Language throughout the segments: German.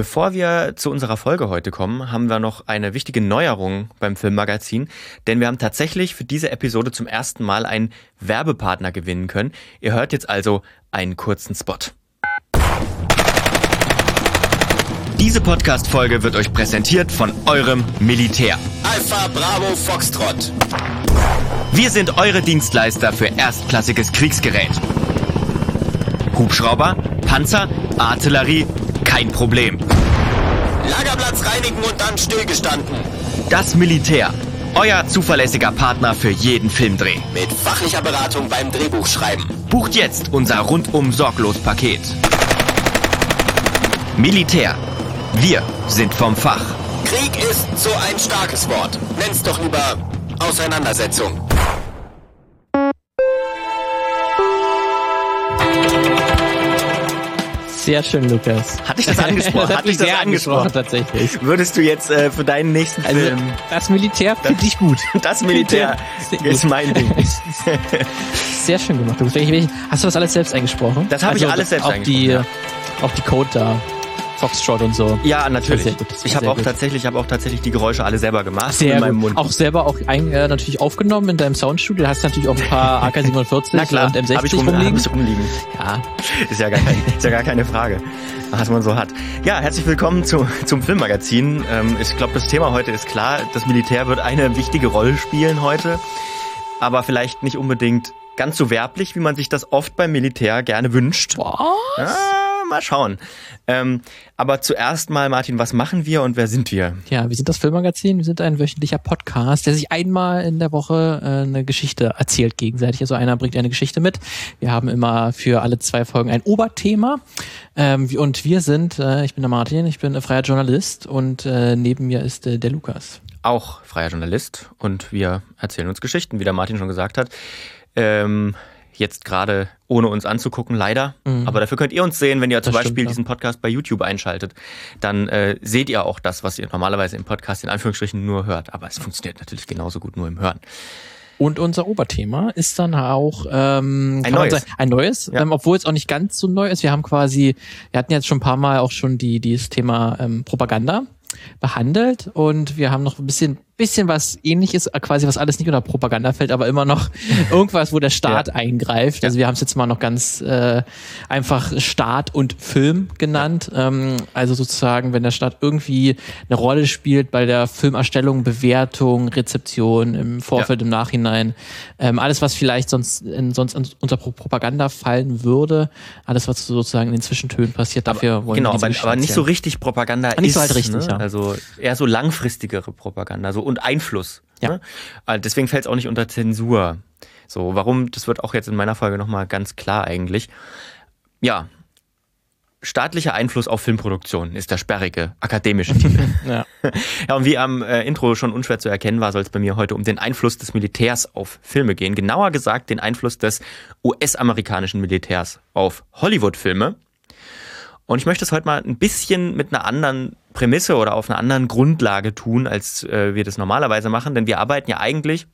Bevor wir zu unserer Folge heute kommen, haben wir noch eine wichtige Neuerung beim Filmmagazin, denn wir haben tatsächlich für diese Episode zum ersten Mal einen Werbepartner gewinnen können. Ihr hört jetzt also einen kurzen Spot. Diese Podcast-Folge wird euch präsentiert von eurem Militär. Alpha Bravo Foxtrot. Wir sind eure Dienstleister für erstklassiges Kriegsgerät. Hubschrauber, Panzer, Artillerie, kein Problem. Lagerplatz reinigen und dann stillgestanden. Das Militär, euer zuverlässiger Partner für jeden Filmdreh. Mit fachlicher Beratung beim Drehbuchschreiben. Bucht jetzt unser rundum sorglos Paket. Militär, wir sind vom Fach. Krieg ist so ein starkes Wort. Nenn's doch lieber Auseinandersetzung. Sehr schön, Lukas. Hatte ich das angesprochen? Hatte ich das angesprochen? tatsächlich. Würdest du jetzt äh, für deinen nächsten Also, Film das Militär finde ich gut. das Militär ist mein Ding. Sehr schön gemacht. Hast du das alles selbst eingesprochen? Das habe ich Also, alles selbst auch Die, eingesprochen, Auch die Code da. Foxtrot und so. Ja, natürlich. Ich habe auch gut. tatsächlich, ich habe auch tatsächlich die Geräusche alle selber gemacht Sehr in meinem gut. Mund. Auch selber auch ein, äh, natürlich aufgenommen in deinem Soundstudio. Hast natürlich auch ein paar AK-47 Na klar, und habe ich, M60 rum, hab rumliegen. ich rumliegen. Ja, Ist ja, gar kein, ist ja gar keine Frage, was man so hat. Ja, herzlich willkommen zu, zum Filmmagazin. Ähm, ich glaube, das Thema heute ist klar. Das Militär wird eine wichtige Rolle spielen heute, aber vielleicht nicht unbedingt ganz so werblich, wie man sich das oft beim Militär gerne wünscht. Boah. Ah, mal schauen. Ähm, aber zuerst mal, Martin, was machen wir und wer sind wir? Ja, wir sind das Filmmagazin. Wir sind ein wöchentlicher Podcast, der sich einmal in der Woche äh, eine Geschichte erzählt gegenseitig. Also einer bringt eine Geschichte mit. Wir haben immer für alle zwei Folgen ein Oberthema. Ähm, und wir sind, äh, ich bin der Martin, ich bin äh, freier Journalist und äh, neben mir ist äh, der Lukas. Auch freier Journalist und wir erzählen uns Geschichten, wie der Martin schon gesagt hat. Ähm, jetzt gerade ohne uns anzugucken, leider. Aber dafür könnt ihr uns sehen, wenn ihr zum Mhm. Das stimmt, Beispiel ja. diesen Podcast bei YouTube einschaltet. Dann äh, seht ihr auch das, was ihr normalerweise im Podcast in Anführungsstrichen nur hört. Aber es funktioniert natürlich genauso gut nur im Hören. Und unser Oberthema ist dann auch ähm, man neues. sagen, ein neues, Ja. ähm, obwohl es auch nicht ganz so neu ist. Wir haben quasi, wir hatten jetzt schon ein paar Mal auch schon die dieses Thema ähm, Propaganda behandelt und wir haben noch ein bisschen bisschen was ähnliches, äh, quasi was alles nicht unter Propaganda fällt, aber immer noch irgendwas, wo der Staat Ja. eingreift. Also wir haben es jetzt mal noch ganz äh, einfach Staat und Film genannt. Ähm, also sozusagen, wenn der Staat irgendwie eine Rolle spielt bei der Filmerstellung, Bewertung, Rezeption im Vorfeld, im Nachhinein, ähm, alles, was vielleicht sonst, in, sonst un- unter Pro- Propaganda fallen würde, alles, was sozusagen in den Zwischentönen passiert, dafür wollen genau, wir diese aber, aber nicht so richtig Propaganda Nicht ist. so halt richtig, ne? ja. Also eher so langfristigere Propaganda so, und Einfluss. Ja. Ne? Also Deswegen fällt es auch nicht unter Zensur. So, warum? Das wird auch jetzt in meiner Folge nochmal ganz klar eigentlich. Ja, staatlicher Einfluss auf Filmproduktion ist der sperrige akademische Titel. Ja. Ja, und wie am äh, Intro schon unschwer zu erkennen war, soll es bei mir heute um den Einfluss des Militärs auf Filme gehen. Genauer gesagt den Einfluss des US-amerikanischen Militärs auf Hollywood-Filme. Und ich möchte es heute mal ein bisschen mit einer anderen Prämisse oder auf einer anderen Grundlage tun, als äh, wir das normalerweise machen, denn wir arbeiten ja eigentlich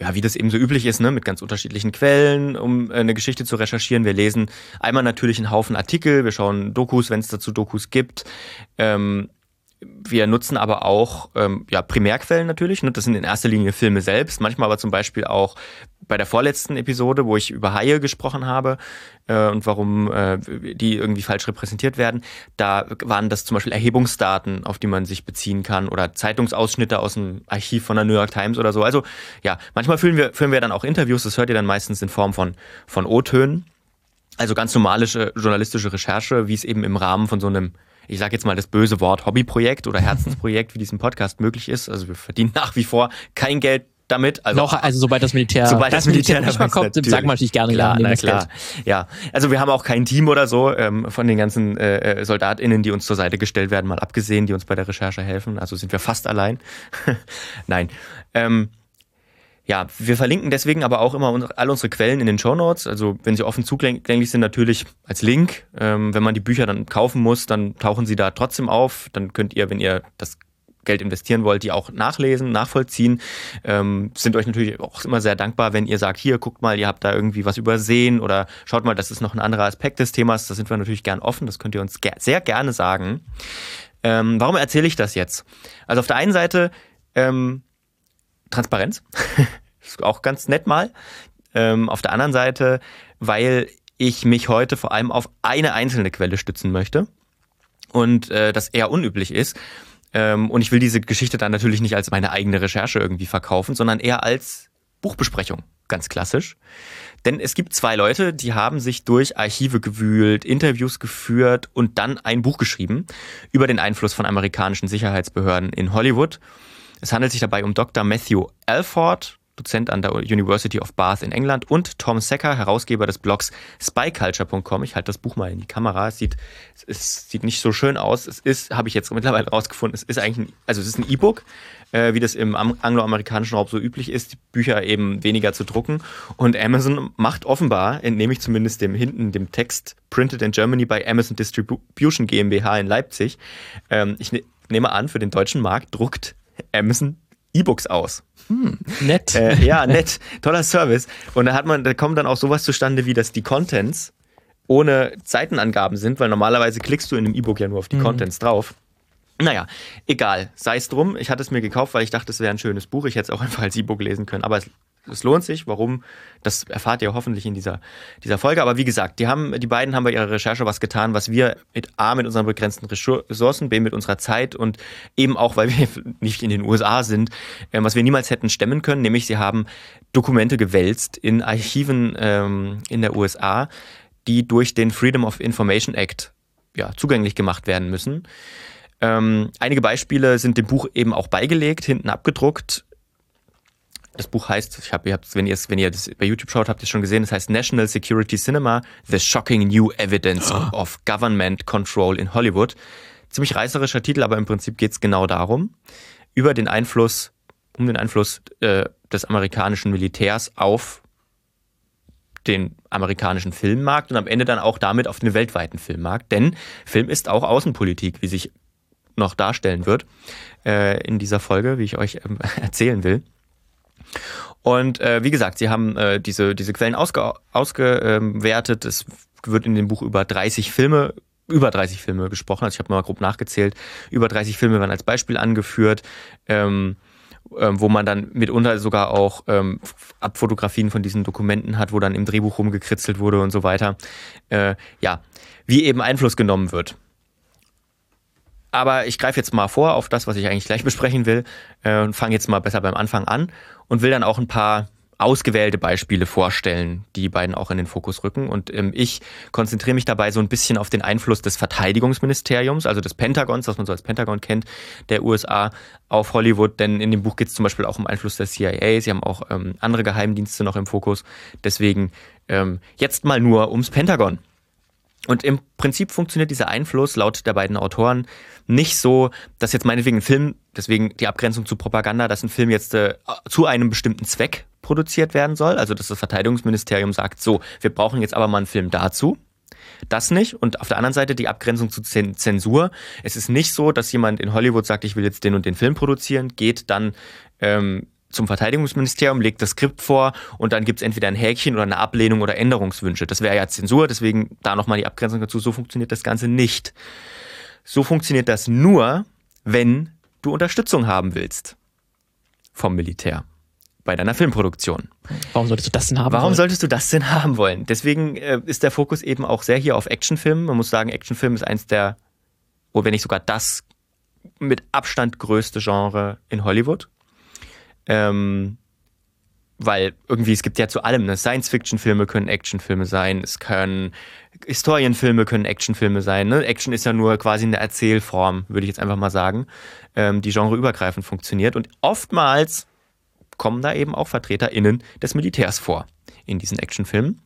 ja, wie das eben so üblich ist, ne, mit ganz unterschiedlichen Quellen, um äh, eine Geschichte zu recherchieren. Wir lesen einmal natürlich einen Haufen Artikel, wir schauen Dokus, wenn es dazu Dokus gibt. Ähm, wir nutzen aber auch ähm, ja, Primärquellen natürlich. Ne? Das sind in erster Linie Filme selbst, manchmal aber zum Beispiel auch bei der vorletzten Episode, wo ich über Haie gesprochen habe äh, und warum äh, die irgendwie falsch repräsentiert werden. Da waren das zum Beispiel Erhebungsdaten, auf die man sich beziehen kann oder Zeitungsausschnitte aus dem Archiv von der New York Times oder so. Also ja, manchmal führen wir, führen wir dann auch Interviews, das hört ihr dann meistens in Form von, von O-Tönen. Also ganz normale journalistische Recherche, wie es eben im Rahmen von so einem, ich sage jetzt mal das böse Wort Hobbyprojekt oder Herzensprojekt wie diesem Podcast möglich ist. Also wir verdienen nach wie vor kein Geld damit. Also Noch, also sobald das Militär, Sobald das Militär nicht dabei ist, kommt, sagen wir natürlich gerne, klar, na klar. Geld. Ja, also wir haben auch kein Team oder so ähm, von den ganzen äh, äh, SoldatInnen, die uns zur Seite gestellt werden, mal abgesehen, die uns bei der Recherche helfen. Also sind wir fast allein. Nein. Ähm, ja, wir verlinken deswegen aber auch immer all unsere Quellen in den Show Notes. Also wenn sie offen zugänglich sind, natürlich als Link. Ähm, wenn man die Bücher dann kaufen muss, dann tauchen sie da trotzdem auf. Dann könnt ihr, wenn ihr das Geld investieren wollt, die auch nachlesen, nachvollziehen. Ähm, sind euch natürlich auch immer sehr dankbar, wenn ihr sagt, hier, guckt mal, ihr habt da irgendwie was übersehen oder schaut mal, das ist noch ein anderer Aspekt des Themas. Da sind wir natürlich gern offen, das könnt ihr uns ger sehr gerne sagen. Ähm, warum erzähle ich das jetzt? Also auf der einen Seite ähm, Transparenz, ist auch ganz nett mal. Ähm, auf der anderen Seite, weil ich mich heute vor allem auf eine einzelne Quelle stützen möchte und äh, das eher unüblich ist. Ähm, und ich will diese Geschichte dann natürlich nicht als meine eigene Recherche irgendwie verkaufen, sondern eher als Buchbesprechung, ganz klassisch. Denn es gibt zwei Leute, die haben sich durch Archive gewühlt, Interviews geführt und dann ein Buch geschrieben über den Einfluss von amerikanischen Sicherheitsbehörden in Hollywood. Es handelt sich dabei um Dr. Matthew Alford, Dozent an der University of Bath in England und Tom Secker, Herausgeber des Blogs spyculture.com. Ich halte das Buch mal in die Kamera. Es sieht, es sieht nicht so schön aus. Es ist, habe ich jetzt mittlerweile rausgefunden, es ist eigentlich ein, also es ist ein E-Book, äh, wie das im angloamerikanischen Raum so üblich ist, die Bücher eben weniger zu drucken. Und Amazon macht offenbar, entnehme ich zumindest dem hinten, dem Text Printed in Germany by Amazon Distribution GmbH in Leipzig. Ähm, ich ne, nehme an, für den deutschen Markt druckt Amazon E-Books aus. Hm, nett. Äh, ja, nett. Toller Service. Und da hat man, da kommt dann auch sowas zustande, wie dass die Contents ohne Seitenangaben sind, weil normalerweise klickst du in einem E-Book ja nur auf die mhm. Contents drauf. Naja, egal, sei es drum. Ich hatte es mir gekauft, weil ich dachte, es wäre ein schönes Buch. Ich hätte es auch einfach als E-Book lesen können. Aber es es lohnt sich. Warum? Das erfahrt ihr hoffentlich in dieser, dieser Folge. Aber wie gesagt, die, haben, die beiden haben bei ihrer Recherche was getan, was wir mit A, mit unseren begrenzten Ressourcen, B, mit unserer Zeit und eben auch, weil wir nicht in den USA sind, äh, was wir niemals hätten stemmen können, nämlich sie haben Dokumente gewälzt in Archiven ähm, in der USA, die durch den Freedom of Information Act ja, zugänglich gemacht werden müssen. Ähm, einige Beispiele sind dem Buch eben auch beigelegt, hinten abgedruckt. Das Buch heißt, ich habe, ihr habt, wenn ihr es, wenn ihr das bei YouTube schaut, habt ihr es schon gesehen. Es heißt National Security Cinema: The Shocking New Evidence oh. of Government Control in Hollywood. Ziemlich reißerischer Titel, aber im Prinzip geht es genau darum über den Einfluss, um den Einfluss äh, des amerikanischen Militärs auf den amerikanischen Filmmarkt und am Ende dann auch damit auf den weltweiten Filmmarkt. Denn Film ist auch Außenpolitik, wie sich noch darstellen wird äh, in dieser Folge, wie ich euch ähm, erzählen will. Und äh, wie gesagt, sie haben äh, diese, diese Quellen ausge, ausgewertet. Es wird in dem Buch über 30 Filme über 30 Filme gesprochen. Also ich habe mal grob nachgezählt. Über 30 Filme werden als Beispiel angeführt, ähm, ähm, wo man dann mitunter sogar auch ähm, Abfotografien von diesen Dokumenten hat, wo dann im Drehbuch rumgekritzelt wurde und so weiter. Äh, ja, wie eben Einfluss genommen wird. Aber ich greife jetzt mal vor auf das, was ich eigentlich gleich besprechen will äh, und fange jetzt mal besser beim Anfang an und will dann auch ein paar ausgewählte Beispiele vorstellen, die beiden auch in den Fokus rücken. Und ähm, ich konzentriere mich dabei so ein bisschen auf den Einfluss des Verteidigungsministeriums, also des Pentagons, was man so als Pentagon kennt, der USA auf Hollywood. Denn in dem Buch geht es zum Beispiel auch um Einfluss der CIA. Sie haben auch ähm, andere Geheimdienste noch im Fokus. Deswegen ähm, jetzt mal nur ums Pentagon. Und im Prinzip funktioniert dieser Einfluss laut der beiden Autoren nicht so, dass jetzt meinetwegen ein Film, deswegen die Abgrenzung zu Propaganda, dass ein Film jetzt äh, zu einem bestimmten Zweck produziert werden soll. Also dass das Verteidigungsministerium sagt, so, wir brauchen jetzt aber mal einen Film dazu. Das nicht. Und auf der anderen Seite die Abgrenzung zu Zensur. Es ist nicht so, dass jemand in Hollywood sagt, ich will jetzt den und den Film produzieren, geht dann ähm, zum Verteidigungsministerium, legt das Skript vor und dann gibt es entweder ein Häkchen oder eine Ablehnung oder Änderungswünsche. Das wäre ja Zensur, deswegen da nochmal die Abgrenzung dazu. So funktioniert das Ganze nicht. So funktioniert das nur, wenn du Unterstützung haben willst vom Militär bei deiner Filmproduktion. Warum solltest du das denn haben Warum wollen? solltest du das denn haben wollen? Deswegen äh, ist der Fokus eben auch sehr hier auf Actionfilmen. Man muss sagen, Actionfilm ist eins der, oder wenn nicht sogar das mit Abstand größte Genre in Hollywood. Ähm, weil irgendwie, es gibt ja zu allem, ne? Science-Fiction-Filme können Actionfilme sein, es können Historienfilme können Actionfilme sein. Ne? Action ist ja nur quasi eine Erzählform, würde ich jetzt einfach mal sagen, ähm, die genreübergreifend funktioniert. Und oftmals kommen da eben auch VertreterInnen des Militärs vor in diesen Actionfilmen.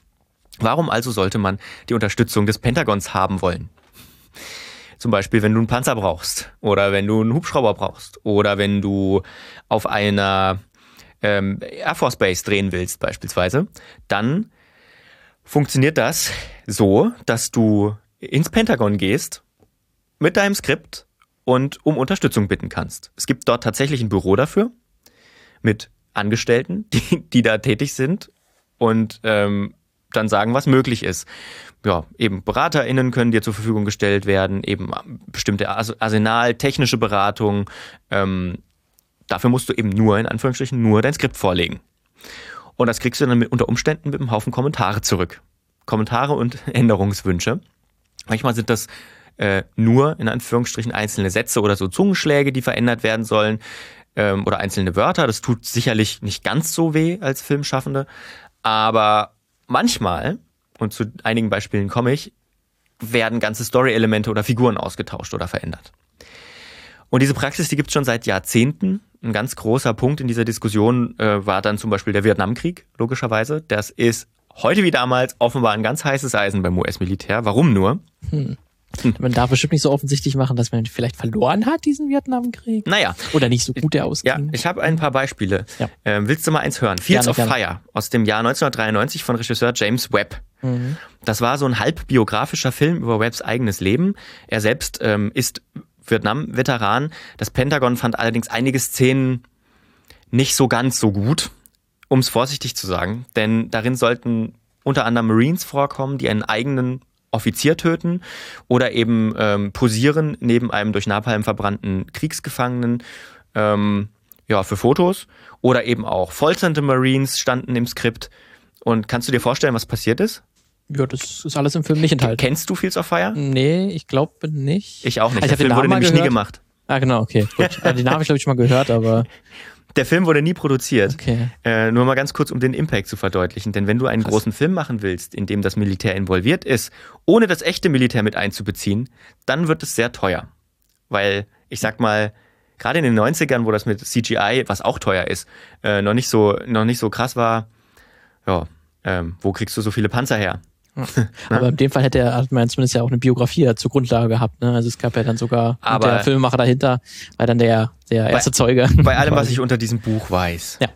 Warum also sollte man die Unterstützung des Pentagons haben wollen? Zum Beispiel, wenn du einen Panzer brauchst oder wenn du einen Hubschrauber brauchst oder wenn du auf einer ähm, Air Force Base drehen willst beispielsweise, dann funktioniert das so, dass du ins Pentagon gehst mit deinem Skript und um Unterstützung bitten kannst. Es gibt dort tatsächlich ein Büro dafür mit Angestellten, die, die da tätig sind und ähm, dann sagen, was möglich ist. Ja, eben BeraterInnen können dir zur Verfügung gestellt werden, eben bestimmte Arsenal, technische Beratung. Ähm, dafür musst du eben nur, in Anführungsstrichen, nur dein Skript vorlegen. Und das kriegst du dann mit, unter Umständen mit einem Haufen Kommentare zurück. Kommentare und Änderungswünsche. Manchmal sind das äh, nur in Anführungsstrichen einzelne Sätze oder so Zungenschläge, die verändert werden sollen ähm, oder einzelne Wörter. Das tut sicherlich nicht ganz so weh als Filmschaffende, aber manchmal, und zu einigen Beispielen komme ich, werden ganze Story-Elemente oder Figuren ausgetauscht oder verändert. Und diese Praxis, die gibt es schon seit Jahrzehnten. Ein ganz großer Punkt in dieser Diskussion äh, war dann zum Beispiel der Vietnamkrieg, logischerweise. Das ist heute wie damals offenbar ein ganz heißes Eisen beim US-Militär. Warum nur? Hm. Man darf bestimmt nicht so offensichtlich machen, dass man vielleicht verloren hat, diesen Vietnamkrieg. Naja. Oder nicht so gut der ausging. Ja, ich habe ein paar Beispiele. Ja. Ähm, willst du mal eins hören? Fields of. Fire aus dem Jahr 1993 von Regisseur James Webb. Mhm. Das war so ein halb biografischer Film über Webbs eigenes Leben. Er selbst ähm, ist Vietnam-Veteran. Das Pentagon fand allerdings einige Szenen nicht so ganz so gut, um es vorsichtig zu sagen. Denn darin sollten unter anderem Marines vorkommen, die einen eigenen Offizier töten oder eben ähm, posieren neben einem durch Napalm verbrannten Kriegsgefangenen ähm, ja, für Fotos oder eben auch folternde Marines standen im Skript. Und kannst du dir vorstellen, was passiert ist? Ja, das ist alles im Film nicht enthalten. Kennst du Fields of Fire? Nee, ich glaube nicht. Ich auch nicht. Also Der Film wurde nämlich gehört. nie gemacht. Ah, genau, okay. Gut. Also den habe ich, glaube ich, schon mal gehört, aber. Der Film wurde nie produziert. Okay. Äh, nur mal ganz kurz, um den Impact zu verdeutlichen. Denn wenn du einen Krass. großen Film machen willst, in dem das Militär involviert ist, ohne das echte Militär mit einzubeziehen, dann wird es sehr teuer. Weil, ich sag mal, gerade in den 90ern, wo das mit CGI, was auch teuer ist, äh, noch, nicht so, noch nicht so krass war, ja, ähm, wo kriegst du so viele Panzer her? Aber in dem Fall hätte er, hat man zumindest ja auch eine Biografie zur Grundlage gehabt. Ne? Also es gab ja dann sogar Aber der Filmemacher dahinter, war dann der, der erste bei, Zeuge. Bei allem, was ich unter diesem Buch weiß, ja.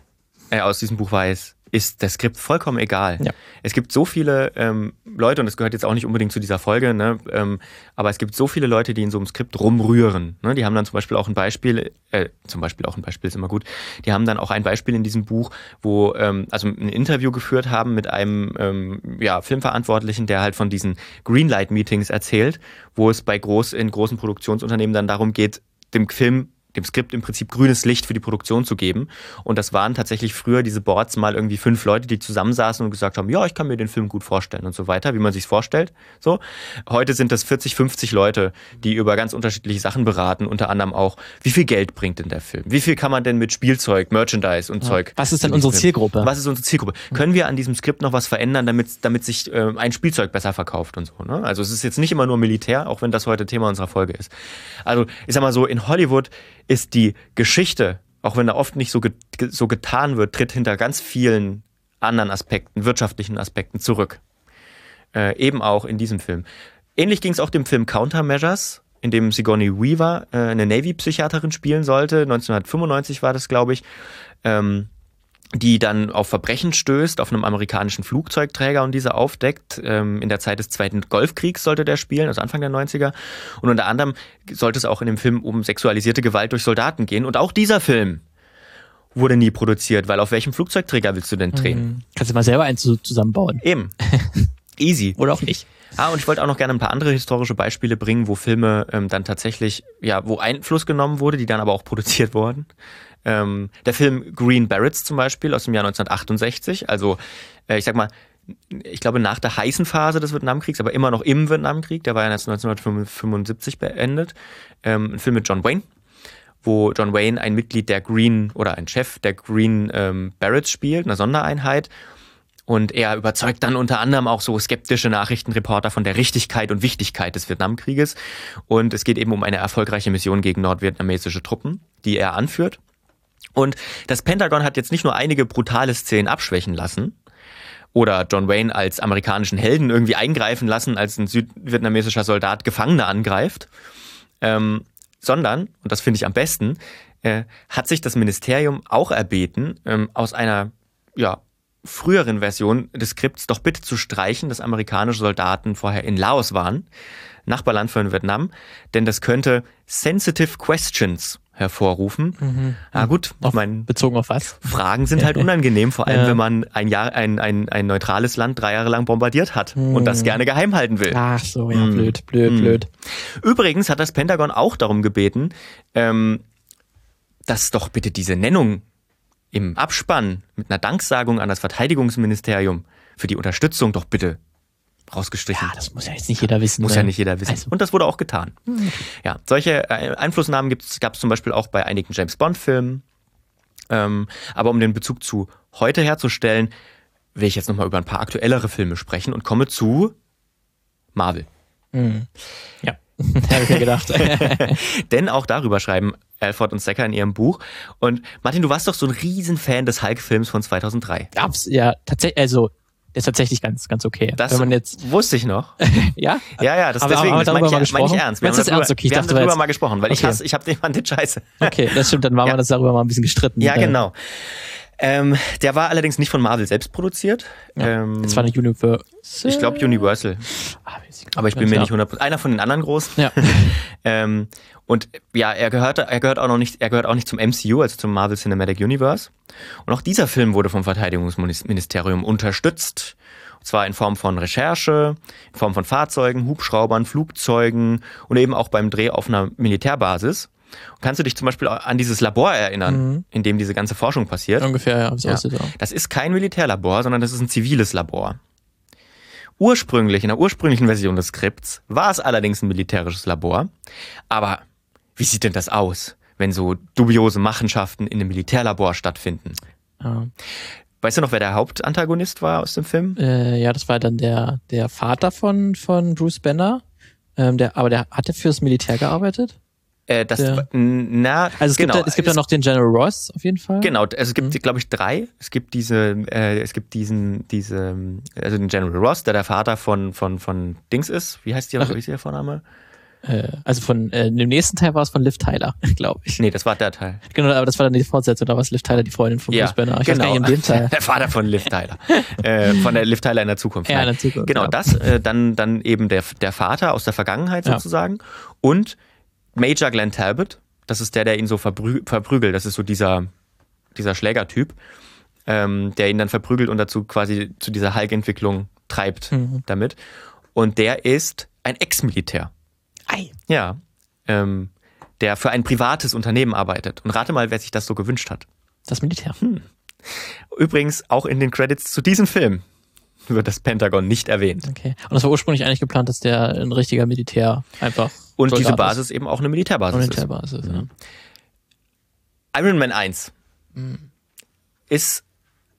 äh, aus diesem Buch weiß, ist das Skript vollkommen egal. Ja. Es gibt so viele ähm, Leute, und das gehört jetzt auch nicht unbedingt zu dieser Folge, ne, ähm, aber es gibt so viele Leute, die in so einem Skript rumrühren. Ne? Die haben dann zum Beispiel auch ein Beispiel, äh, zum Beispiel auch ein Beispiel ist immer gut, die haben dann auch ein Beispiel in diesem Buch, wo, ähm, also ein Interview geführt haben mit einem ähm, ja, Filmverantwortlichen, der halt von diesen Greenlight-Meetings erzählt, wo es bei groß, in großen Produktionsunternehmen dann darum geht, dem Film dem Skript im Prinzip grünes Licht für die Produktion zu geben. Und das waren tatsächlich früher diese Boards mal irgendwie fünf Leute, die zusammensaßen und gesagt haben, ja, ich kann mir den Film gut vorstellen und so weiter, wie man sich vorstellt. So. Heute sind das 40, 50 Leute, die über ganz unterschiedliche Sachen beraten, unter anderem auch, wie viel Geld bringt denn der Film? Wie viel kann man denn mit Spielzeug, Merchandise und ja. Zeug? Was ist denn unsere Zielgruppe? Was ist unsere Zielgruppe? Können wir an diesem Skript noch was verändern, damit, damit sich äh, ein Spielzeug besser verkauft und so? Ne? Also es ist jetzt nicht immer nur Militär, auch wenn das heute Thema unserer Folge ist. Also ich sag mal so, in Hollywood ist die Geschichte, auch wenn da oft nicht so, ge so getan wird, tritt hinter ganz vielen anderen Aspekten, wirtschaftlichen Aspekten zurück. Äh, eben auch in diesem Film. Ähnlich ging es auch dem Film Countermeasures, in dem Sigourney Weaver äh, eine Navy-Psychiaterin spielen sollte. 1995 war das, glaube ich. Ähm, die dann auf Verbrechen stößt, auf einem amerikanischen Flugzeugträger und diese aufdeckt. Ähm, in der Zeit des Zweiten Golfkriegs sollte der spielen, also Anfang der 90er. Und unter anderem sollte es auch in dem Film um sexualisierte Gewalt durch Soldaten gehen. Und auch dieser Film wurde nie produziert, weil auf welchem Flugzeugträger willst du denn drehen? Mhm. Kannst du mal selber eins zusammenbauen. Eben. Easy. Oder auch nicht. Ah, und ich wollte auch noch gerne ein paar andere historische Beispiele bringen, wo Filme ähm, dann tatsächlich, ja, wo Einfluss genommen wurde, die dann aber auch produziert wurden. Ähm, der Film Green Berets zum Beispiel aus dem Jahr 1968, also äh, ich sag mal, ich glaube nach der heißen Phase des Vietnamkriegs, aber immer noch im Vietnamkrieg, der war ja 1975 beendet, ähm, ein Film mit John Wayne, wo John Wayne ein Mitglied der Green oder ein Chef der Green ähm, Berets spielt, einer Sondereinheit. Und er überzeugt dann unter anderem auch so skeptische Nachrichtenreporter von der Richtigkeit und Wichtigkeit des Vietnamkrieges. Und es geht eben um eine erfolgreiche Mission gegen nordvietnamesische Truppen, die er anführt. Und das Pentagon hat jetzt nicht nur einige brutale Szenen abschwächen lassen oder John Wayne als amerikanischen Helden irgendwie eingreifen lassen, als ein südvietnamesischer Soldat Gefangene angreift, ähm, sondern, und das finde ich am besten, äh, hat sich das Ministerium auch erbeten, ähm, aus einer ja, früheren Version des Skripts doch bitte zu streichen, dass amerikanische Soldaten vorher in Laos waren, Nachbarland von Vietnam, denn das könnte sensitive questions hervorrufen. Mhm. Na gut, auf, ich meine, bezogen auf was? Fragen sind halt unangenehm, vor allem ja. wenn man ein Jahr, ein, ein, ein neutrales Land drei Jahre lang bombardiert hat mhm. und das gerne geheim halten will. Ach so, ja, mhm. blöd, blöd, blöd. Übrigens hat das Pentagon auch darum gebeten, ähm, dass doch bitte diese Nennung im Abspann mit einer Danksagung an das Verteidigungsministerium für die Unterstützung doch bitte rausgestrichen. Ja, das muss ja jetzt nicht jeder wissen. Muss ne? ja nicht jeder wissen. Also. Und das wurde auch getan. Mhm. Ja, solche äh, Einflussnahmen gab es zum Beispiel auch bei einigen James Bond-Filmen. Ähm, aber um den Bezug zu heute herzustellen, will ich jetzt nochmal über ein paar aktuellere Filme sprechen und komme zu Marvel. Mhm. Ja, habe ich mir gedacht. Denn auch darüber schreiben Alford und Secker in ihrem Buch. Und Martin, du warst doch so ein Riesenfan des Hulk-Films von 2003. Gab's, ja, tatsächlich, also ist tatsächlich ganz, ganz okay. Das Wenn man jetzt wusste ich noch. ja? Ja, ja, das, aber, deswegen, aber das meine ich, mein ich ernst. Wir haben, darüber, ernst? Okay, wir haben darüber mal gesprochen, weil okay. ich hasse, ich habe den Mann den Scheiße. okay, das stimmt, dann waren ja. wir das darüber mal ein bisschen gestritten. Ja, genau. Ähm, der war allerdings nicht von Marvel selbst produziert. Ja, ähm, war eine Universal. Ich glaube Universal. Ah, aber ich bin mir nicht 100%. Einer von den anderen großen. Ja. ähm, und ja, er gehört, er gehört auch noch nicht, er gehört auch nicht zum MCU, also zum Marvel Cinematic Universe. Und auch dieser Film wurde vom Verteidigungsministerium unterstützt. Und zwar in Form von Recherche, in Form von Fahrzeugen, Hubschraubern, Flugzeugen und eben auch beim Dreh auf einer Militärbasis. Kannst du dich zum Beispiel an dieses Labor erinnern, mhm. in dem diese ganze Forschung passiert? Ungefähr, ja. So ja. Das ist kein Militärlabor, sondern das ist ein ziviles Labor. Ursprünglich, in der ursprünglichen Version des Skripts, war es allerdings ein militärisches Labor. Aber wie sieht denn das aus, wenn so dubiose Machenschaften in einem Militärlabor stattfinden? Ja. Weißt du noch, wer der Hauptantagonist war aus dem Film? Äh, ja, das war dann der, der Vater von, von Bruce Banner. Ähm, der, aber der hatte fürs Militär gearbeitet? Äh, das, der, na, also es genau. gibt, es gibt ja noch den General Ross auf jeden Fall. Genau, also es gibt, mhm. glaube ich, drei. Es gibt diese, äh, es gibt diesen, diese, also den General Ross, der der Vater von, von, von Dings ist. Wie heißt die, wie ist der Vorname? Äh, also von äh, dem nächsten Teil war es von Liv Tyler, glaube ich. Nee, das war der Teil. Genau, aber das war dann die Fortsetzung, da war es Liv Tyler, die Freundin von ja, Bruce Banner. Ich genau. weiß nicht, in dem Teil. Der Vater von Liv Tyler. äh, von der Liv Tyler in der Zukunft. Ja, in der Zukunft. Genau, ja. das, äh, dann, dann eben der, der Vater aus der Vergangenheit sozusagen. Ja. Und Major Glenn Talbot, das ist der, der ihn so verprü verprügelt. Das ist so dieser, dieser Schlägertyp, ähm, der ihn dann verprügelt und dazu quasi zu dieser Hulk-Entwicklung treibt mhm. damit. Und der ist ein Ex-Militär. Ei. Ja ähm, der für ein privates Unternehmen arbeitet. Und rate mal, wer sich das so gewünscht hat. Das Militär. Hm. Übrigens auch in den Credits zu diesem Film wird das Pentagon nicht erwähnt. Okay. Und das war ursprünglich eigentlich geplant, dass der ein richtiger Militär einfach. Und Soldat diese Basis ist. eben auch eine Militärbasis, Militärbasis ist. Mhm. Ja. Iron Man 1 mhm. ist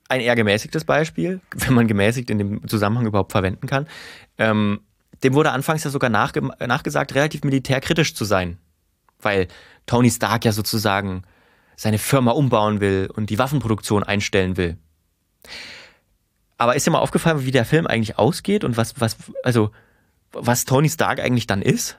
ein eher gemäßigtes Beispiel, wenn man gemäßigt in dem Zusammenhang überhaupt verwenden kann. Ähm, dem wurde anfangs ja sogar nachge nachgesagt, relativ militärkritisch zu sein. Weil Tony Stark ja sozusagen seine Firma umbauen will und die Waffenproduktion einstellen will. Aber ist dir mal aufgefallen, wie der Film eigentlich ausgeht und was, was, also, was Tony Stark eigentlich dann ist?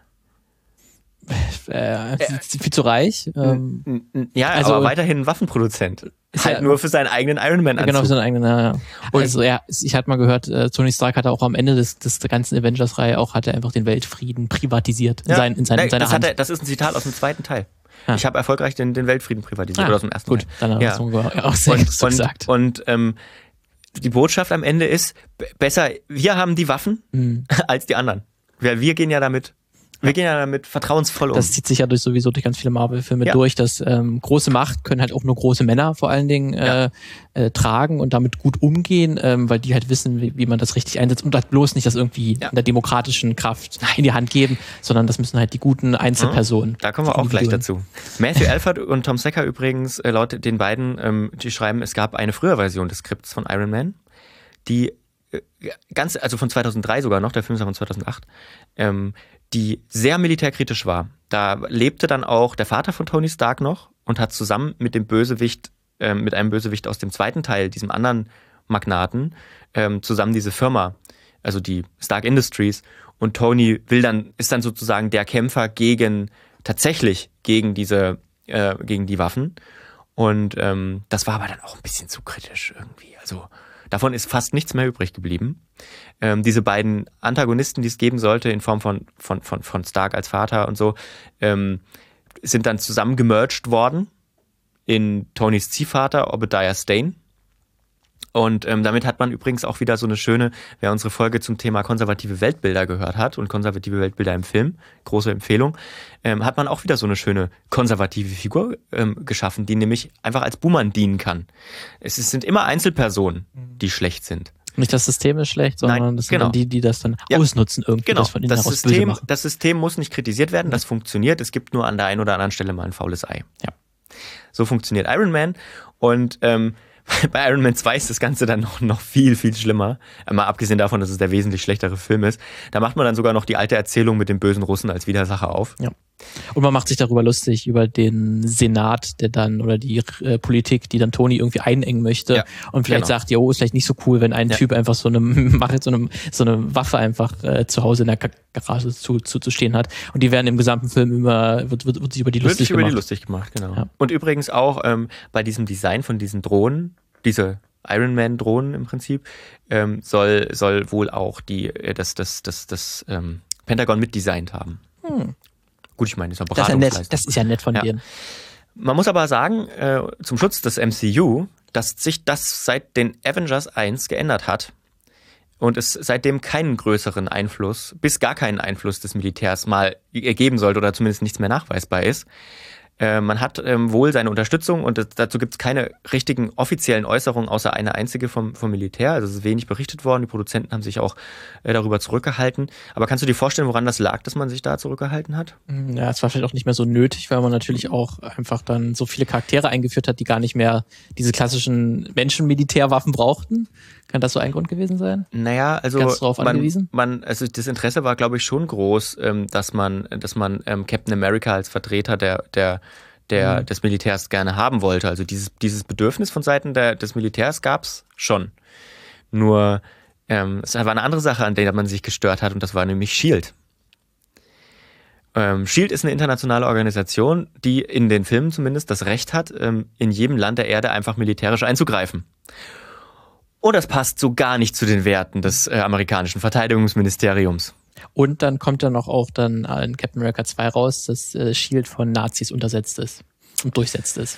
Äh, viel zu reich. Ähm, ja, also, aber weiterhin ein Waffenproduzent. Halt ja, nur für seinen eigenen Iron Man -Anzug. Genau, für seinen eigenen, ja, ja. Also ja, ich hatte mal gehört, äh, Tony Stark hatte auch am Ende des, des der ganzen Avengers-Reihe auch, hat er einfach den Weltfrieden privatisiert in, ja, sein, in, sein, in seiner das Hand. Er, das ist ein Zitat aus dem zweiten Teil. Ja. Ich habe erfolgreich den, den Weltfrieden privatisiert, ah, oder aus dem ersten gut, Teil. Dann ja. ja. auch sehr und, und, gesagt. Und ähm, die Botschaft am Ende ist, besser, wir haben die Waffen mhm. als die anderen. Weil wir gehen ja damit wir gehen ja damit vertrauensvoll um. Das zieht sich ja durch sowieso durch ganz viele Marvel-Filme ja. durch, dass ähm, große Macht können halt auch nur große Männer vor allen Dingen äh, ja. äh, tragen und damit gut umgehen, ähm, weil die halt wissen, wie, wie man das richtig einsetzt und halt bloß nicht das irgendwie ja. in der demokratischen Kraft in die Hand geben, sondern das müssen halt die guten Einzelpersonen. Da kommen wir auch gleich dazu. Matthew Alford und Tom Secker übrigens, äh, laut den beiden, ähm, die schreiben, es gab eine frühere Version des Skripts von Iron Man, die äh, ganz, also von 2003 sogar noch, der Film ist von 2008, ähm, die sehr militärkritisch war. Da lebte dann auch der Vater von Tony Stark noch und hat zusammen mit dem Bösewicht, äh, mit einem Bösewicht aus dem zweiten Teil, diesem anderen Magnaten, ähm, zusammen diese Firma, also die Stark Industries. Und Tony will dann, ist dann sozusagen der Kämpfer gegen, tatsächlich gegen diese, äh, gegen die Waffen. Und ähm, das war aber dann auch ein bisschen zu kritisch irgendwie. Also Davon ist fast nichts mehr übrig geblieben. Ähm, diese beiden Antagonisten, die es geben sollte, in Form von, von, von, von Stark als Vater und so, ähm, sind dann zusammen gemerged worden in Tonys Ziehvater Obadiah Stane. Und ähm, damit hat man übrigens auch wieder so eine schöne, wer unsere Folge zum Thema konservative Weltbilder gehört hat und konservative Weltbilder im Film, große Empfehlung, ähm, hat man auch wieder so eine schöne konservative Figur ähm, geschaffen, die nämlich einfach als Buhmann dienen kann. Es sind immer Einzelpersonen, die schlecht sind. Nicht das System ist schlecht, sondern Nein, das sind genau. die, die das dann Ja, ausnutzen irgendwie, Genau, das von das System, das System muss nicht kritisiert werden, das funktioniert. Es gibt nur an der einen oder anderen Stelle mal ein faules Ei. Ja. So funktioniert Iron Man. Und ähm, bei Iron Man 2 ist das Ganze dann noch, noch viel, viel schlimmer. Äh, Mal abgesehen davon, dass es der wesentlich schlechtere Film ist. Da macht man dann sogar noch die alte Erzählung mit dem bösen Russen als Widersacher auf. Ja. Und man macht sich darüber lustig, über den Senat, der dann, oder die äh, Politik, die dann Tony irgendwie einengen möchte. Ja, und vielleicht genau. sagt, jo, ist vielleicht nicht so cool, wenn ein Ja. Typ einfach so eine, macht so eine, so eine Waffe einfach äh, zu Hause in der Ga- Garage zu, zu, zu stehen hat. Und die werden im gesamten Film immer, wird, wird, wird sich über die Wird lustig sich über gemacht. die lustig gemacht, genau. Ja. Und übrigens auch ähm, bei diesem Design von diesen Drohnen, diese Iron Man Drohnen im Prinzip, ähm, soll, soll wohl auch die, äh, das, das, das, das ähm, Pentagon mitdesignt haben. Gut, ich meine, das ist eine das, ist ja nett, das ist ja nett von Ja. denen. Man muss aber sagen, äh, zum Schutz des MCU, dass sich das seit den Avengers 1 geändert hat und es seitdem keinen größeren Einfluss, bis gar keinen Einfluss des Militärs mal geben sollte oder zumindest nichts mehr nachweisbar ist. Äh, man hat ähm, wohl seine Unterstützung und das, dazu gibt es keine richtigen offiziellen Äußerungen, außer eine einzige vom, vom Militär. Also es ist wenig berichtet worden. Die Produzenten haben sich auch äh, darüber zurückgehalten. Aber kannst du dir vorstellen, woran das lag, dass man sich da zurückgehalten hat? Ja, es war vielleicht auch nicht mehr so nötig, weil man natürlich auch einfach dann so viele Charaktere eingeführt hat, die gar nicht mehr diese klassischen Menschen-Militärwaffen brauchten. Kann das so ein Grund gewesen sein? Naja, also man, angewiesen? man, also das Interesse war, glaube ich, schon groß, ähm, dass man, dass man ähm, Captain America als Vertreter der, der, der Mhm. des Militärs gerne haben wollte. Also dieses, dieses Bedürfnis von Seiten der, des Militärs gab's schon. Nur ähm, es war eine andere Sache, an der man sich gestört hat, und das war nämlich Shield. Ähm, Shield ist eine internationale Organisation, die in den Filmen zumindest das Recht hat, ähm, in jedem Land der Erde einfach militärisch einzugreifen. Und das passt so gar nicht zu den Werten des äh, amerikanischen Verteidigungsministeriums. Und dann kommt dann auch, auch dann in Captain America 2 raus, dass äh, Shield von Nazis untersetzt ist und durchsetzt ist.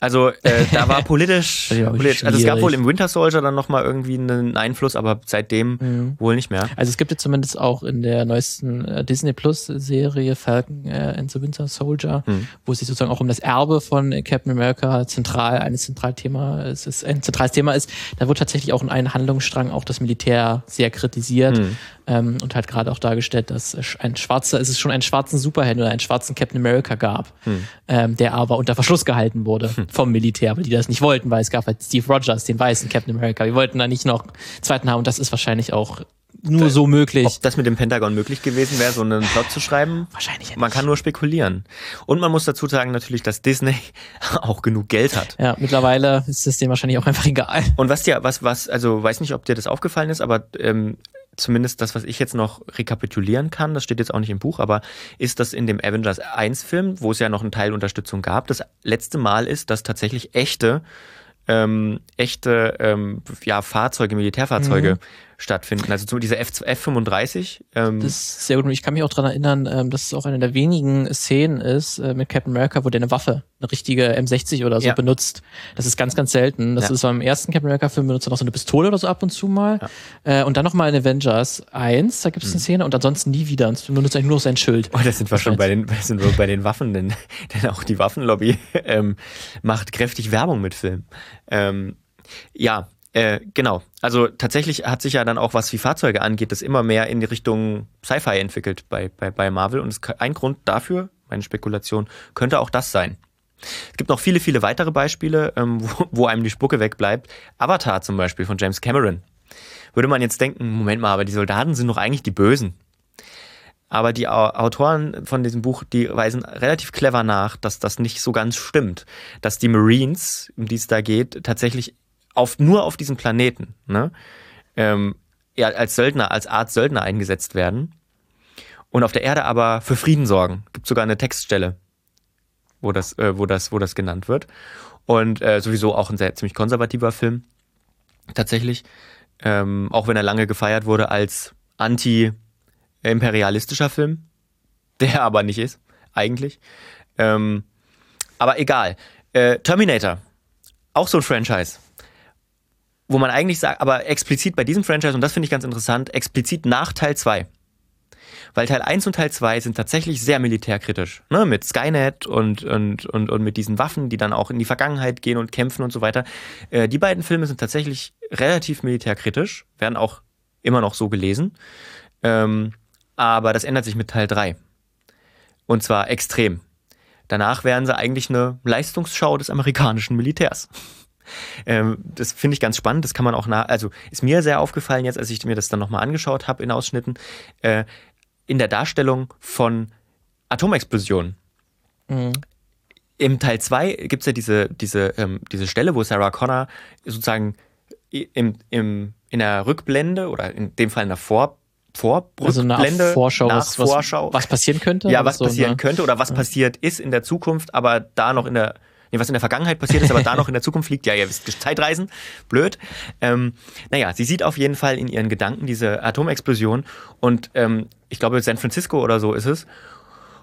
Also äh, da war politisch, ist politisch also es gab wohl im Winter Soldier dann nochmal irgendwie einen Einfluss, aber seitdem Mhm. wohl nicht mehr. Also es gibt ja zumindest auch in der neuesten äh, Disney Plus Serie Falcon äh, and the Winter Soldier, Mhm. wo es sich sozusagen auch um das Erbe von äh, Captain America zentral, ein Zentralthema, es ist ein zentrales Thema ist. Da wird tatsächlich auch in einem Handlungsstrang auch das Militär sehr kritisiert Mhm. Ähm, und halt gerade auch dargestellt, dass ein schwarzer, es ist schon einen schwarzen Superhelden oder einen schwarzen Captain America gab, Mhm. ähm, der aber unter Verschluss gehalten wurde vom Militär, weil die das nicht wollten, weil es gab halt Steve Rogers, den weißen Captain America. Wir wollten da nicht noch einen zweiten haben und das ist wahrscheinlich auch nur so möglich. Ob das mit dem Pentagon möglich gewesen wäre, so einen Plot zu schreiben? Wahrscheinlich ja Man kann nur spekulieren. Und man muss dazu sagen natürlich, dass Disney auch genug Geld hat. Ja, mittlerweile ist es denen wahrscheinlich auch einfach egal. Und was dir, was, was, also weiß nicht, ob dir das aufgefallen ist, aber ähm, zumindest das, was ich jetzt noch rekapitulieren kann, das steht jetzt auch nicht im Buch, aber ist, dass in dem Avengers 1 Film, wo es ja noch einen Teil Unterstützung gab, das letzte Mal ist, dass tatsächlich echte, ähm, echte ähm, ja, Fahrzeuge, Militärfahrzeuge stattfinden. Also zum, diese F F-35. Ähm, Das ist sehr gut. Und ich kann mich auch dran erinnern, ähm, dass es auch eine der wenigen Szenen ist äh, mit Captain America, wo der eine Waffe, eine richtige M60 oder so Ja. benutzt. Das ist ganz, ganz selten. Das Ja. ist beim ersten Captain America-Film benutzt er noch so eine Pistole oder so ab und zu mal. Äh, und dann nochmal in Avengers 1, da gibt es Mhm. eine Szene und ansonsten nie wieder. Und benutzt eigentlich nur noch sein Schild. Oh, da sind wir schon bei den, sind wir bei den Waffen, denn, denn auch die Waffenlobby ähm, macht kräftig Werbung mit Filmen. Ähm, ja, äh, genau. Also tatsächlich hat sich ja dann auch, was wie Fahrzeuge angeht, das immer mehr in die Richtung Sci-Fi entwickelt bei, bei, bei Marvel. Und ein Grund dafür, meine Spekulation, könnte auch das sein. Es gibt noch viele, viele weitere Beispiele, ähm, wo, wo einem die Spucke wegbleibt. Avatar zum Beispiel von James Cameron. Würde man jetzt denken, Moment mal, aber die Soldaten sind doch eigentlich die Bösen. Aber die Au- Autoren von diesem Buch, die weisen relativ clever nach, dass das nicht so ganz stimmt. Dass die Marines, um die es da geht, tatsächlich auf, nur auf diesem Planeten, ne, ähm, ja, als Söldner, als Art Söldner eingesetzt werden. Und auf der Erde aber für Frieden sorgen. Gibt sogar eine Textstelle, wo das, äh, wo das, wo das genannt wird. Und äh, sowieso auch ein sehr ziemlich konservativer Film. Tatsächlich. Ähm, auch wenn er lange gefeiert wurde als anti-imperialistischer Film, der aber nicht ist, eigentlich. Ähm, aber egal. Äh, Terminator, auch so ein Franchise. Wo man eigentlich sagt, aber explizit bei diesem Franchise, und das finde ich ganz interessant, explizit nach Teil 2. Weil Teil 1 und Teil 2 sind tatsächlich sehr militärkritisch. Ne? Mit Skynet und, und, und, und mit diesen Waffen, die dann auch in die Vergangenheit gehen und kämpfen und so weiter. Äh, die beiden Filme sind tatsächlich relativ militärkritisch, werden auch immer noch so gelesen. Ähm, aber das ändert sich mit Teil 3. Und zwar extrem. Danach wären sie eigentlich eine Leistungsschau des amerikanischen Militärs. Ähm, das finde ich ganz spannend. Das kann man auch nach, also ist mir sehr aufgefallen jetzt, als ich mir das dann nochmal angeschaut habe in Ausschnitten, äh, in der Darstellung von Atomexplosionen. Mhm. Im Teil 2 gibt es ja diese, diese, ähm, diese Stelle, wo Sarah Connor sozusagen im, im, in der Rückblende oder in dem Fall in der Vor Vorblende, also Vorschau, nach was, Vorschau. Was, passieren könnte? Ja, was so, passieren ne? könnte oder was ja. passiert ist in der Zukunft, aber da noch in der, nee, was in der Vergangenheit passiert ist, aber da noch in der Zukunft liegt. Ja, ihr wisst, Zeitreisen, blöd. Ähm, naja, sie sieht auf jeden Fall in ihren Gedanken diese Atomexplosion und ähm, ich glaube San Francisco oder so ist es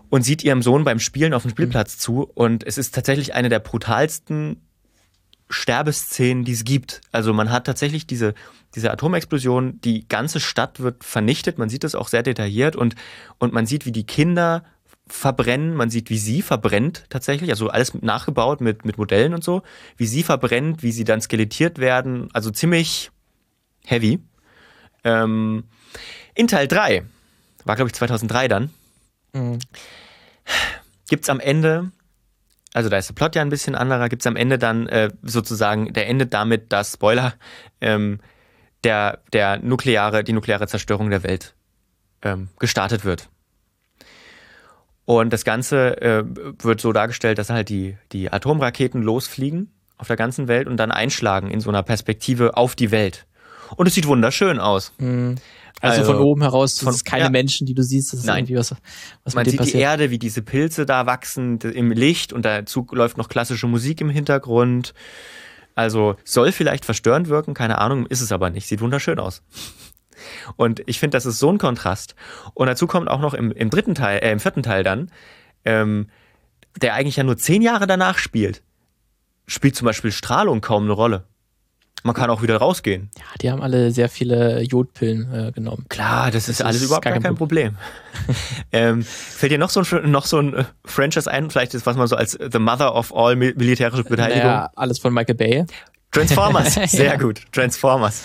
und sieht ihrem Sohn beim Spielen auf dem Spielplatz mhm. zu und es ist tatsächlich eine der brutalsten Sterbeszenen, die es gibt. Also man hat tatsächlich diese, diese Atomexplosion, die ganze Stadt wird vernichtet, man sieht das auch sehr detailliert und, und man sieht, wie die Kinder verbrennen, man sieht, wie sie verbrennt tatsächlich, also alles nachgebaut mit, mit Modellen und so, wie sie verbrennt, wie sie dann skelettiert werden, also ziemlich heavy. Ähm, in Teil 3, war glaube ich 2003 dann, mhm. gibt es am Ende also da ist der Plot ja ein bisschen anderer, gibt es am Ende dann äh, sozusagen, der endet damit, dass, Spoiler, ähm, der, der nukleare, die nukleare Zerstörung der Welt ähm, gestartet wird. Und das Ganze äh, wird so dargestellt, dass halt die, die Atomraketen losfliegen auf der ganzen Welt und dann einschlagen in so einer Perspektive auf die Welt. Und es sieht wunderschön aus. Mhm. Also, also, von oben heraus, das von, keine ja. Menschen, die du siehst, das ist Nein. irgendwie was, was Man sieht passiert. die Erde, wie diese Pilze da wachsen im Licht und dazu läuft noch klassische Musik im Hintergrund. Also soll vielleicht verstörend wirken, keine Ahnung, ist es aber nicht. Sieht wunderschön aus. Und ich finde, das ist so ein Kontrast. Und dazu kommt auch noch im, im dritten Teil, äh, im vierten Teil dann, ähm, der eigentlich ja nur zehn Jahre danach spielt, spielt zum Beispiel Strahlung kaum eine Rolle. Man kann auch wieder rausgehen. Ja, die haben alle sehr viele Jodpillen äh, genommen. Klar, das, das ist alles überhaupt gar kein, kein Problem. ähm, fällt dir noch so ein, noch so ein äh, Franchise ein, vielleicht ist was man so als The Mother of All militärische Beteiligung? Ja, alles von Michael Bay. Transformers, sehr gut. Transformers.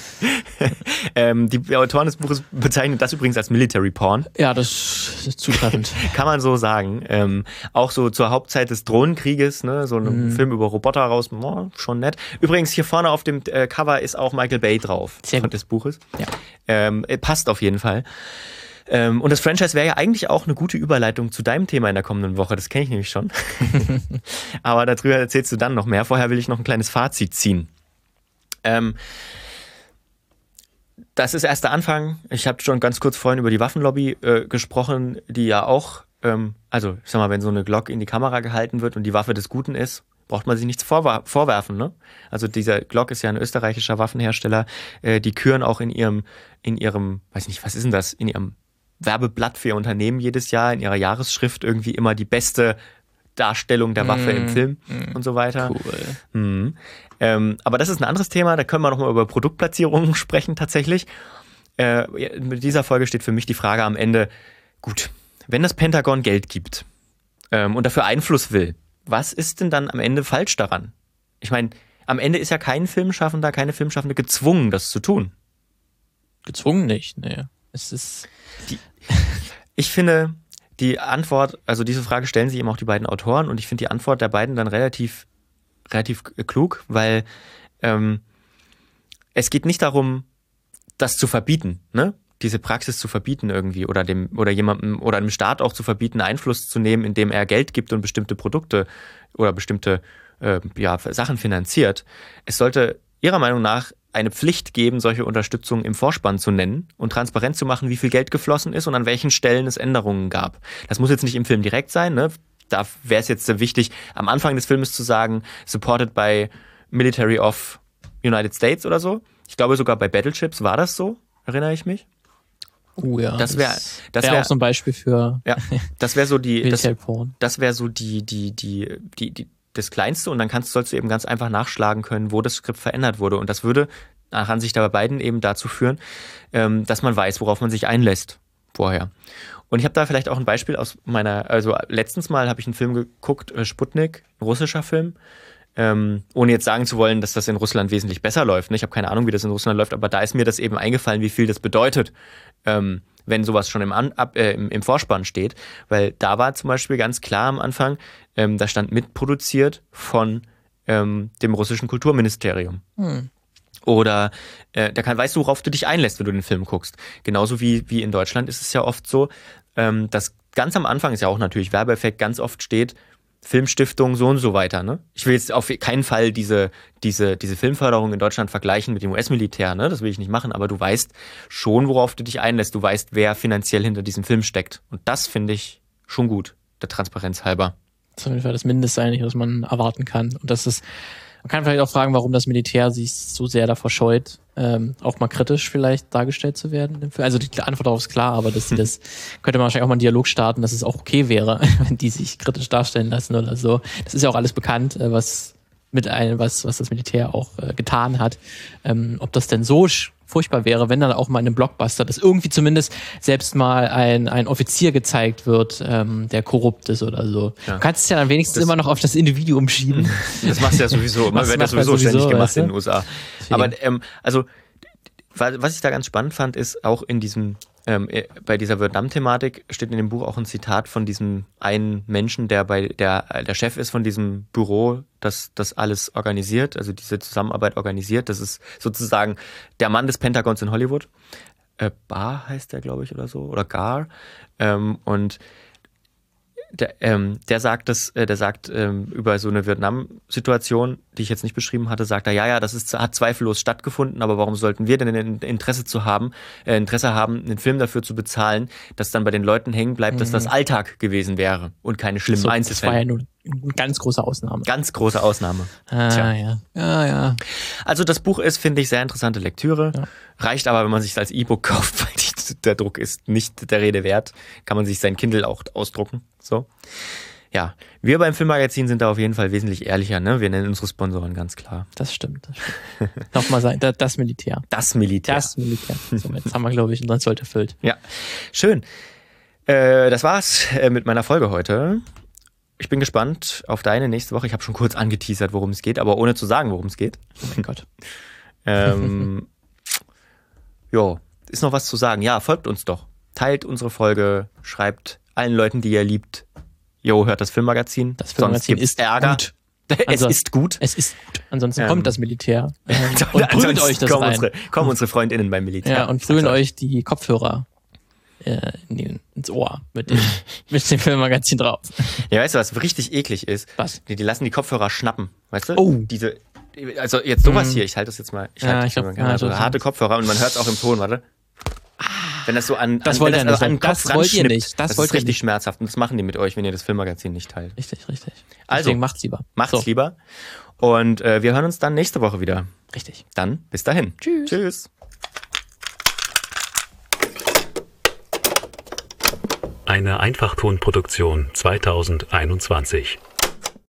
ähm, die Autoren des Buches bezeichnen das übrigens als Military Porn. Ja, das ist zutreffend. Kann man so sagen. Ähm, auch so zur Hauptzeit des Drohnenkrieges, ne, so ein mhm. Film über Roboter raus, oh, schon nett. Übrigens, hier vorne auf dem äh, Cover ist auch Michael Bay drauf sehr gut. des Buches. Ja. Ähm, äh, passt auf jeden Fall. Ähm, und das Franchise wäre ja eigentlich auch eine gute Überleitung zu deinem Thema in der kommenden Woche. Das kenne ich nämlich schon. Aber darüber erzählst du dann noch mehr. Vorher will ich noch ein kleines Fazit ziehen. Ähm, das ist erst der Anfang. Ich habe schon ganz kurz vorhin über die Waffenlobby äh, gesprochen, die ja auch, ähm, also ich sag mal, wenn so eine Glock in die Kamera gehalten wird und die Waffe des Guten ist, braucht man sich nichts vorwer vorwerfen. Ne? Also dieser Glock ist ja ein österreichischer Waffenhersteller. Äh, die küren auch in ihrem, in ihrem, weiß nicht, was ist denn das, in ihrem Werbeblatt für ihr Unternehmen jedes Jahr, in ihrer Jahresschrift irgendwie immer die beste Darstellung der Waffe mm, im Film mm, und so weiter. Cool. Mm. Ähm, aber das ist ein anderes Thema, da können wir nochmal über Produktplatzierungen sprechen tatsächlich. Äh, mit dieser Folge steht für mich die Frage am Ende, gut, wenn das Pentagon Geld gibt ähm, und dafür Einfluss will, was ist denn dann am Ende falsch daran? Ich meine, am Ende ist ja kein Filmschaffender, keine Filmschaffende gezwungen, das zu tun. Gezwungen nicht, nee. Es ist. Die, ich finde, die Antwort, also diese Frage stellen sich eben auch die beiden Autoren und ich finde die Antwort der beiden dann relativ, relativ klug, weil ähm, es geht nicht darum, das zu verbieten, ne? diese Praxis zu verbieten irgendwie oder dem oder jemandem oder einem Staat auch zu verbieten, Einfluss zu nehmen, indem er Geld gibt und bestimmte Produkte oder bestimmte äh, ja, Sachen finanziert. Es sollte ihrer Meinung nach eine Pflicht geben, solche Unterstützung im Vorspann zu nennen und transparent zu machen, wie viel Geld geflossen ist und an welchen Stellen es Änderungen gab. Das muss jetzt nicht im Film direkt sein, ne? Da wäre es jetzt wichtig, am Anfang des Filmes zu sagen, supported by Military of United States oder so. Ich glaube sogar bei Battleships war das so, erinnere ich mich. Oh ja. Das wäre das wär wär, auch so ein Beispiel für ja, das wäre so die das, das wäre so die die die die die das kleinste und dann kannst sollst du eben ganz einfach nachschlagen können, wo das Skript verändert wurde und das würde nach Ansicht der beiden eben dazu führen, ähm, dass man weiß, worauf man sich einlässt vorher. Und ich habe da vielleicht auch ein Beispiel aus meiner, also letztens mal habe ich einen Film geguckt, äh, Sputnik, ein russischer Film, ähm, ohne jetzt sagen zu wollen, dass das in Russland wesentlich besser läuft. Ne? Ich habe keine Ahnung, wie das in Russland läuft, aber da ist mir das eben eingefallen, wie viel das bedeutet, ähm, wenn sowas schon im, An ab, äh, im, im Vorspann steht. Weil da war zum Beispiel ganz klar am Anfang, ähm, da stand mitproduziert von ähm, dem russischen Kulturministerium. Hm. Oder äh, da kann, weißt du, worauf du dich einlässt, wenn du den Film guckst. Genauso wie, wie in Deutschland ist es ja oft so, ähm, dass ganz am Anfang ist ja auch natürlich Werbeeffekt, ganz oft steht, Filmstiftung so und so weiter. Ne? Ich will jetzt auf keinen Fall diese, diese, diese Filmförderung in Deutschland vergleichen mit dem US-Militär, ne? das will ich nicht machen, aber du weißt schon, worauf du dich einlässt. Du weißt, wer finanziell hinter diesem Film steckt. Und das finde ich schon gut, der Transparenz halber. Das ist auf jeden Fall das Mindeste eigentlich, was man erwarten kann. Und das ist, man kann vielleicht auch fragen, warum das Militär sich so sehr davor scheut, ähm, auch mal kritisch vielleicht dargestellt zu werden. Also die Antwort darauf ist klar, aber dass sie das, könnte man wahrscheinlich auch mal einen Dialog starten, dass es auch okay wäre, wenn die sich kritisch darstellen lassen oder so. Das ist ja auch alles bekannt, äh, was mit einem, was, was das Militär auch äh, getan hat. Ähm, ob das denn so furchtbar wäre, wenn dann auch mal in einem Blockbuster, dass irgendwie zumindest selbst mal ein, ein Offizier gezeigt wird, ähm, der korrupt ist oder so. Ja. Du kannst es ja dann wenigstens Das- immer noch auf das Individuum schieben. Das machst du ja sowieso. Man Das wird das man sowieso ständig sowieso, gemacht weißt du? in den USA. Deswegen. Aber ähm, also, was ich da ganz spannend fand, ist auch in diesem, ähm, äh, bei dieser Vietnam-Thematik steht in dem Buch auch ein Zitat von diesem einen Menschen, der bei der äh, der Chef ist von diesem Büro, das das alles organisiert, also diese Zusammenarbeit organisiert. Das ist sozusagen der Mann des Pentagons in Hollywood. Äh, Bar heißt der, glaube ich, oder so, oder Gar. Ähm, und der, ähm, der sagt das, äh, der sagt ähm, über so eine Vietnam-Situation, die ich jetzt nicht beschrieben hatte, sagt er, ja, ja, das ist, hat zweifellos stattgefunden, aber warum sollten wir denn ein Interesse zu haben, äh, Interesse haben, einen Film dafür zu bezahlen, dass dann bei den Leuten hängen bleibt, dass das Alltag gewesen wäre und keine schlimmen Mhm. So, das war ja Einzelfälle. nur eine ganz große Ausnahme. Ganz große Ausnahme. Ah, Tja. ja. Ja, ja. Also das Buch ist, finde ich, sehr interessante Lektüre. Ja. Reicht aber, wenn man sich als E-Book kauft, weil der Druck ist nicht der Rede wert. Kann man sich sein Kindle auch ausdrucken. So. Ja, wir beim Filmmagazin sind da auf jeden Fall wesentlich ehrlicher. Ne? Wir nennen unsere Sponsoren ganz klar. Das stimmt. Das stimmt. Nochmal da- das Militär. Das Militär. Das Militär. So, jetzt haben wir, glaube ich, unseren Sold erfüllt. Ja, schön. Äh, das war's äh, mit meiner Folge heute. Ich bin gespannt auf deine nächste Woche. Ich habe schon kurz angeteasert, worum es geht, aber ohne zu sagen, worum es geht. Oh mein Gott. Ähm, jo, ist noch was zu sagen? Ja, folgt uns doch. Teilt unsere Folge, schreibt allen Leuten, die ihr liebt. Jo, hört das Filmmagazin. Das Filmmagazin ist Ärger. gut. Es Also- ist gut. Es ist gut. Ansonsten Ähm. kommt das Militär ähm, und prügelt euch das kommen rein. Unsere, kommen unsere Freundinnen beim Militär. Ja, und Ich prügeln euch die Kopfhörer äh, ins Ohr mit dem, mit dem Filmmagazin drauf. Ja, weißt du, was richtig eklig ist? Was? Die, die lassen die Kopfhörer schnappen, weißt du? Oh. Diese, also jetzt sowas hier, ich halte das jetzt mal, ich Ja, halte ich das glaub, mal, ja, also das- harte Kopfhörer und man hört es auch im Ton, warte. Wenn das so an, Das an, wollt wenn ihr das nicht. an Das wollt ihr ranschnippt, nicht. Das das wollt ist ihr richtig nicht. schmerzhaft und das machen die mit euch, wenn ihr das Filmmagazin nicht teilt. Richtig, richtig. Also, Deswegen macht's lieber. Macht's so, lieber und äh, wir hören uns dann nächste Woche wieder. Richtig. Dann bis dahin. Tschüss. Tschüss. Eine Einfachtonproduktion 2021.